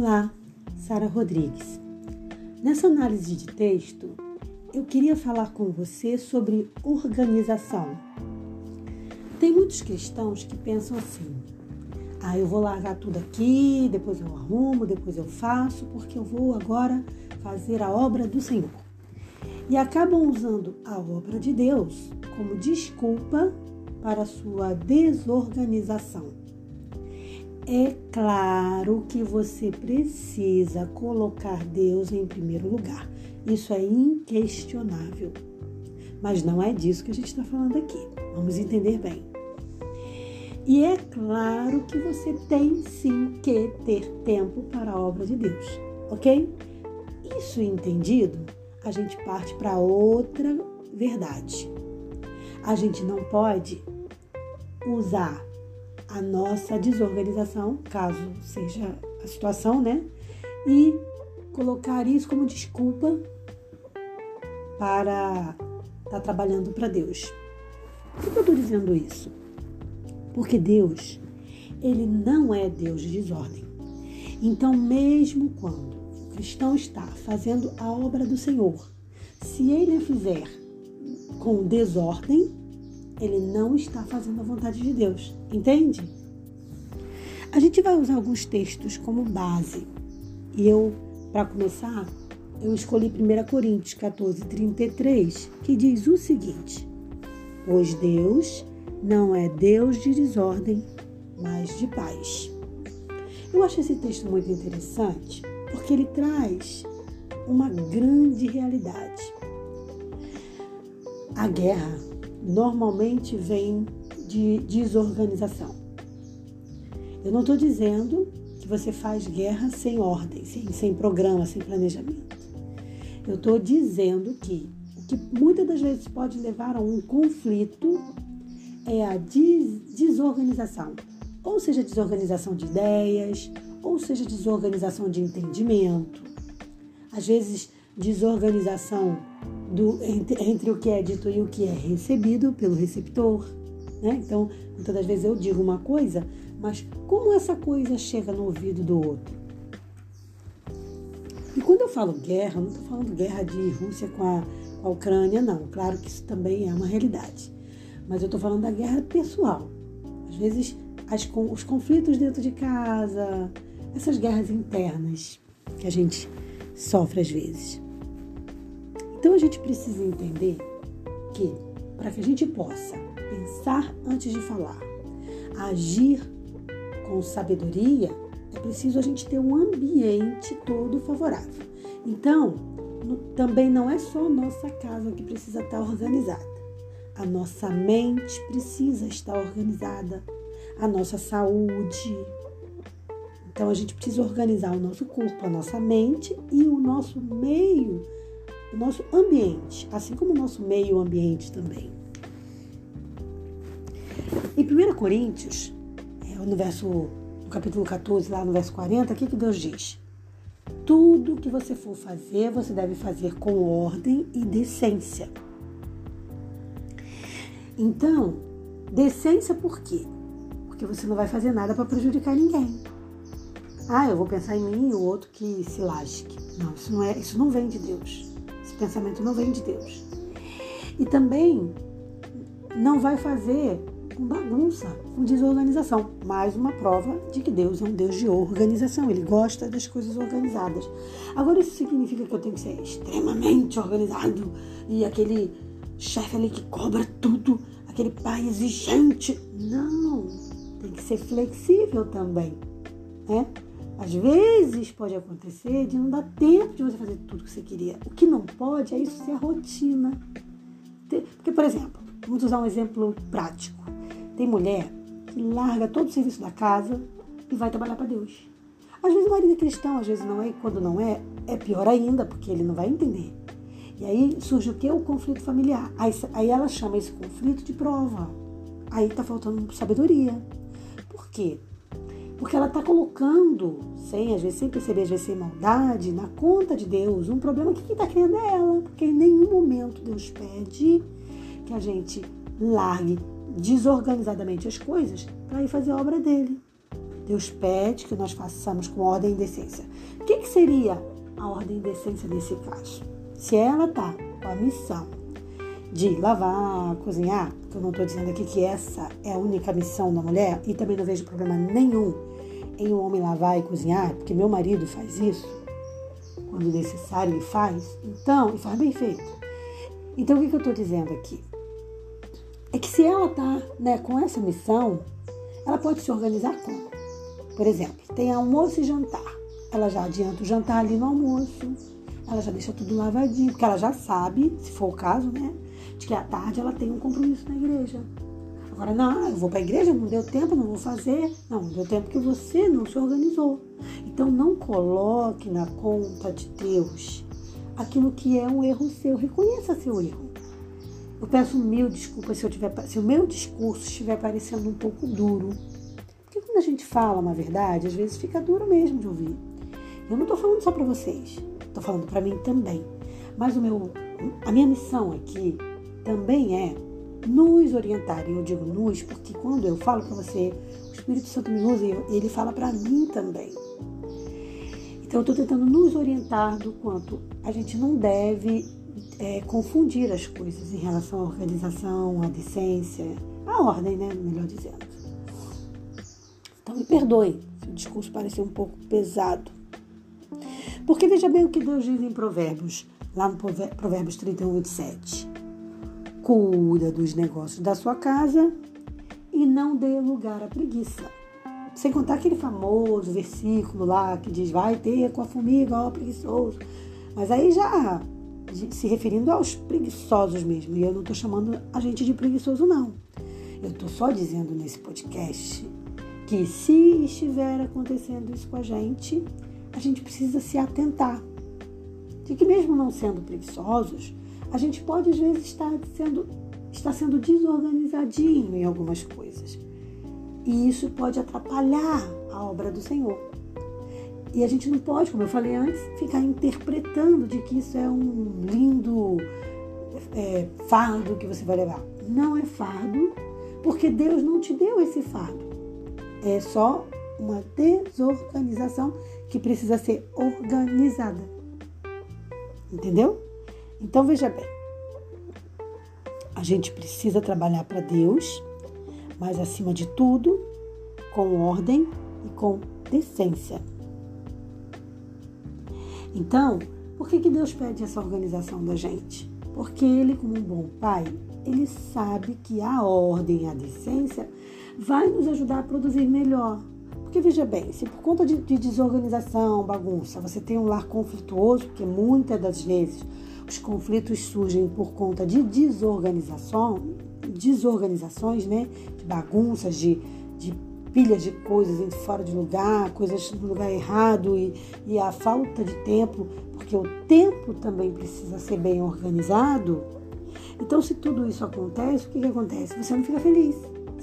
Olá, Sara Rodrigues. Nessa análise de texto, eu queria falar com você sobre organização. Tem muitos cristãos que pensam assim: ah, eu vou largar tudo aqui, depois eu arrumo, depois eu faço, porque eu vou agora fazer a obra do Senhor. E acabam usando a obra de Deus como desculpa para sua desorganização. É claro que você precisa colocar Deus em primeiro lugar. Isso é inquestionável. Mas não é disso que a gente está falando aqui. Vamos entender bem. E é claro que você tem sim que ter tempo para a obra de Deus, ok? Isso entendido, a gente parte para outra verdade. A gente não pode usar a nossa desorganização, caso seja a situação, né? E colocar isso como desculpa para estar tá trabalhando para Deus. Por que eu estou dizendo isso? Porque Deus, ele não é Deus de desordem. Então, mesmo quando o cristão está fazendo a obra do Senhor, se ele a fizer com desordem, ele não está fazendo a vontade de Deus. Entende? A gente vai usar alguns textos como base. E eu, para começar, eu escolhi 1 Coríntios 14, 33, que diz o seguinte: Pois Deus não é Deus de desordem, mas de paz. Eu acho esse texto muito interessante porque ele traz uma grande realidade. A guerra normalmente vem de desorganização. Eu não estou dizendo que você faz guerra sem ordem, sem, sem programa, sem planejamento. Eu estou dizendo que o que muitas das vezes pode levar a um conflito é a des desorganização. Ou seja, desorganização de ideias, ou seja, desorganização de entendimento. Às vezes, desorganização do, entre, entre, o que é dito e o que é recebido pelo receptor. Né? Então, muitas das vezes eu digo uma coisa, mas como essa coisa chega no ouvido do outro? E quando eu falo guerra, não estou falando guerra de Rússia com a, com a Ucrânia, não. Claro que isso também é uma realidade. Mas eu estou falando da guerra pessoal. Às vezes, as, os conflitos dentro de casa, essas guerras internas que a gente sofre às vezes. Então a gente precisa entender que para que a gente possa pensar antes de falar, agir com sabedoria, é preciso a gente ter um ambiente todo favorável. Então, também não é só a nossa casa que precisa estar organizada. A nossa mente precisa estar organizada, a nossa saúde. Então a gente precisa organizar o nosso corpo, a nossa mente e o nosso meio o nosso ambiente, assim como o nosso meio ambiente também. Em 1 Coríntios, é, no verso no capítulo 14, lá no verso 40, o que, que Deus diz? Tudo que você for fazer, você deve fazer com ordem e decência. Então, decência por quê? Porque você não vai fazer nada para prejudicar ninguém. Ah, eu vou pensar em mim e o outro que se lasque. Não, isso não é, isso não vem de Deus pensamento não vem de Deus. E também não vai fazer com bagunça, com desorganização. Mais uma prova de que Deus é um Deus de organização. Ele gosta das coisas organizadas. Agora, isso significa que eu tenho que ser extremamente organizado e aquele chefe ali que cobra tudo, aquele pai exigente. Não, tem que ser flexível também, né? Às vezes pode acontecer de não dar tempo de você fazer tudo que você queria. O que não pode é isso ser rotina. Porque, por exemplo, vamos usar um exemplo prático. Tem mulher que larga todo o serviço da casa e vai trabalhar para Deus. Às vezes o marido é cristão, às vezes não é, e quando não é, é pior ainda, porque ele não vai entender. E aí surge o que? O conflito familiar. Aí, aí ela chama esse conflito de prova. Aí tá faltando sabedoria. Por quê? Porque ela está colocando, sem, às vezes, sem perceber, às vezes sem maldade, na conta de Deus, um problema que quem está querendo é ela. Porque em nenhum momento Deus pede que a gente largue desorganizadamente as coisas para ir fazer a obra dele. Deus pede que nós façamos com ordem e decência. O que, que seria a ordem e decência nesse caso? Se ela está com a missão de lavar, cozinhar, eu não estou dizendo aqui que essa é a única missão da mulher, e também não vejo problema nenhum em um homem lavar e cozinhar, porque meu marido faz isso, quando necessário ele faz, então, e faz bem feito. Então o que, que eu estou dizendo aqui? É que se ela está né, com essa missão, ela pode se organizar como? Por exemplo, tem almoço e jantar. Ela já adianta o jantar ali no almoço, ela já deixa tudo lavadinho, porque ela já sabe, se for o caso, né, de que à tarde ela tem um compromisso na igreja. Agora, não, eu vou para a igreja, não deu tempo, não vou fazer. Não, deu tempo porque você não se organizou. Então, não coloque na conta de Deus aquilo que é um erro seu. Reconheça seu erro. Eu peço mil desculpas se, eu tiver, se o meu discurso estiver parecendo um pouco duro. Porque quando a gente fala uma verdade, às vezes fica duro mesmo de ouvir. Eu não estou falando só para vocês, estou falando para mim também. Mas o meu, a minha missão aqui também é nos orientar. E eu digo nos porque quando eu falo para você, o Espírito Santo me usa e ele fala para mim também. Então eu estou tentando nos orientar do quanto a gente não deve é, confundir as coisas em relação à organização, à decência, à ordem, né? Melhor dizendo. Então me perdoe se o discurso pareceu um pouco pesado. Porque veja bem o que Deus diz em Provérbios, lá no Provérbios 31, 27 cuida dos negócios da sua casa e não dê lugar à preguiça. Sem contar aquele famoso versículo lá que diz: vai ter com a formiga, ó preguiçoso. Mas aí já se referindo aos preguiçosos mesmo. E eu não estou chamando a gente de preguiçoso, não. Eu estou só dizendo nesse podcast que se estiver acontecendo isso com a gente, a gente precisa se atentar. De que mesmo não sendo preguiçosos, a gente pode às vezes estar sendo, estar sendo desorganizadinho em algumas coisas. E isso pode atrapalhar a obra do Senhor. E a gente não pode, como eu falei antes, ficar interpretando de que isso é um lindo é, fardo que você vai levar. Não é fardo, porque Deus não te deu esse fardo. É só uma desorganização que precisa ser organizada. Entendeu? Então veja bem, a gente precisa trabalhar para Deus, mas acima de tudo, com ordem e com decência. Então, por que, que Deus pede essa organização da gente? Porque Ele, como um bom pai, Ele sabe que a ordem e a decência vai nos ajudar a produzir melhor. Porque veja bem, se por conta de, de desorganização, bagunça, você tem um lar conflituoso, porque muitas das vezes os conflitos surgem por conta de desorganização, desorganizações, né? De bagunças, de, de pilhas de coisas fora de lugar, coisas no lugar errado e, e a falta de tempo, porque o tempo também precisa ser bem organizado. Então, se tudo isso acontece, o que, que acontece? Você não fica feliz.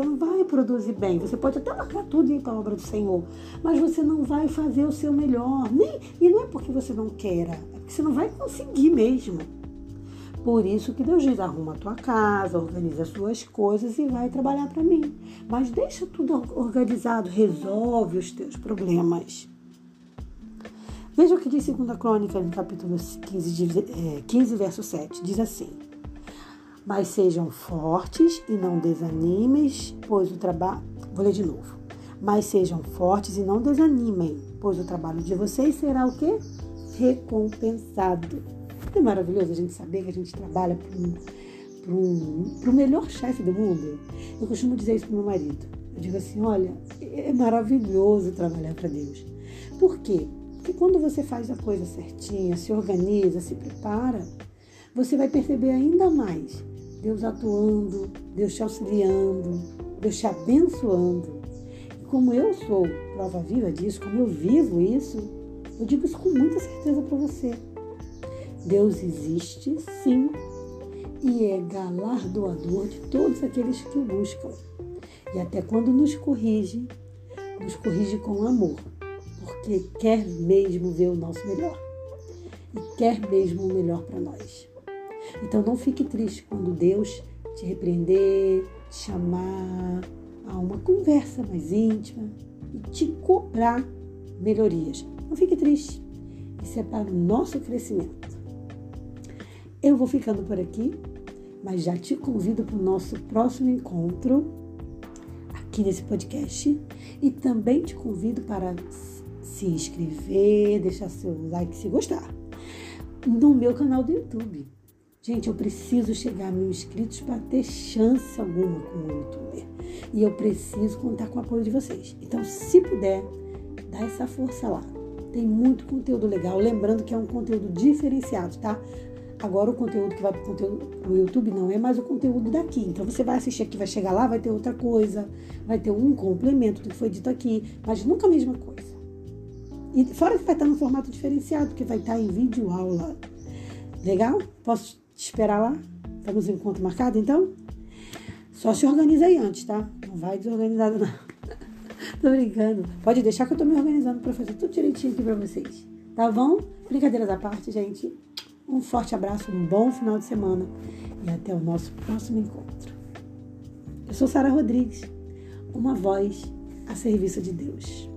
Você não vai produzir bem. Você pode até marcar tudo em obra do Senhor, mas você não vai fazer o seu melhor. Nem, e não é porque você não queira, é porque você não vai conseguir mesmo. Por isso que Deus diz: arruma a tua casa, organiza as suas coisas e vai trabalhar para mim. Mas deixa tudo organizado, resolve os teus problemas. Veja o que diz 2 Crônica, no capítulo 15, 15, verso 7. Diz assim: mas sejam fortes e não desanimem, pois o trabalho. Vou ler de novo. Mas sejam fortes e não desanimem, pois o trabalho de vocês será o quê? Recompensado. É maravilhoso a gente saber que a gente trabalha para um, um, o melhor chefe do mundo. Eu costumo dizer isso para meu marido. Eu digo assim: olha, é maravilhoso trabalhar para Deus. Por quê? Porque quando você faz a coisa certinha, se organiza, se prepara, você vai perceber ainda mais Deus atuando, Deus te auxiliando, Deus te abençoando. E como eu sou prova viva disso, como eu vivo isso, eu digo isso com muita certeza para você. Deus existe, sim, e é galardoador de todos aqueles que o buscam. E até quando nos corrige, nos corrige com amor, porque quer mesmo ver o nosso melhor e quer mesmo o melhor para nós. Então não fique triste quando Deus te repreender, te chamar a uma conversa mais íntima, e te cobrar melhorias. Não fique triste. Isso é para o nosso crescimento. Eu vou ficando por aqui, mas já te convido para o nosso próximo encontro aqui nesse podcast e também te convido para se inscrever, deixar seu like se gostar no meu canal do YouTube. Gente, eu preciso chegar a mil inscritos para ter chance alguma com o youtuber. E eu preciso contar com o apoio de vocês. Então, se puder, dá essa força lá. Tem muito conteúdo legal. Lembrando que é um conteúdo diferenciado, tá? Agora o conteúdo que vai para o YouTube não é mais o conteúdo daqui. Então você vai assistir aqui, vai chegar lá, vai ter outra coisa, vai ter um complemento do que foi dito aqui, mas nunca a mesma coisa. E fora que vai estar no formato diferenciado, porque vai estar em vídeo aula. Legal? Posso esperar lá? Estamos em encontro marcado, então? Só se organiza aí antes, tá? Não vai desorganizado, não. tô brincando. Pode deixar que eu tô me organizando para fazer tudo direitinho aqui para vocês. Tá bom? Brincadeiras à parte, gente. Um forte abraço, um bom final de semana e até o nosso próximo encontro. Eu sou Sara Rodrigues, uma voz a serviço de Deus.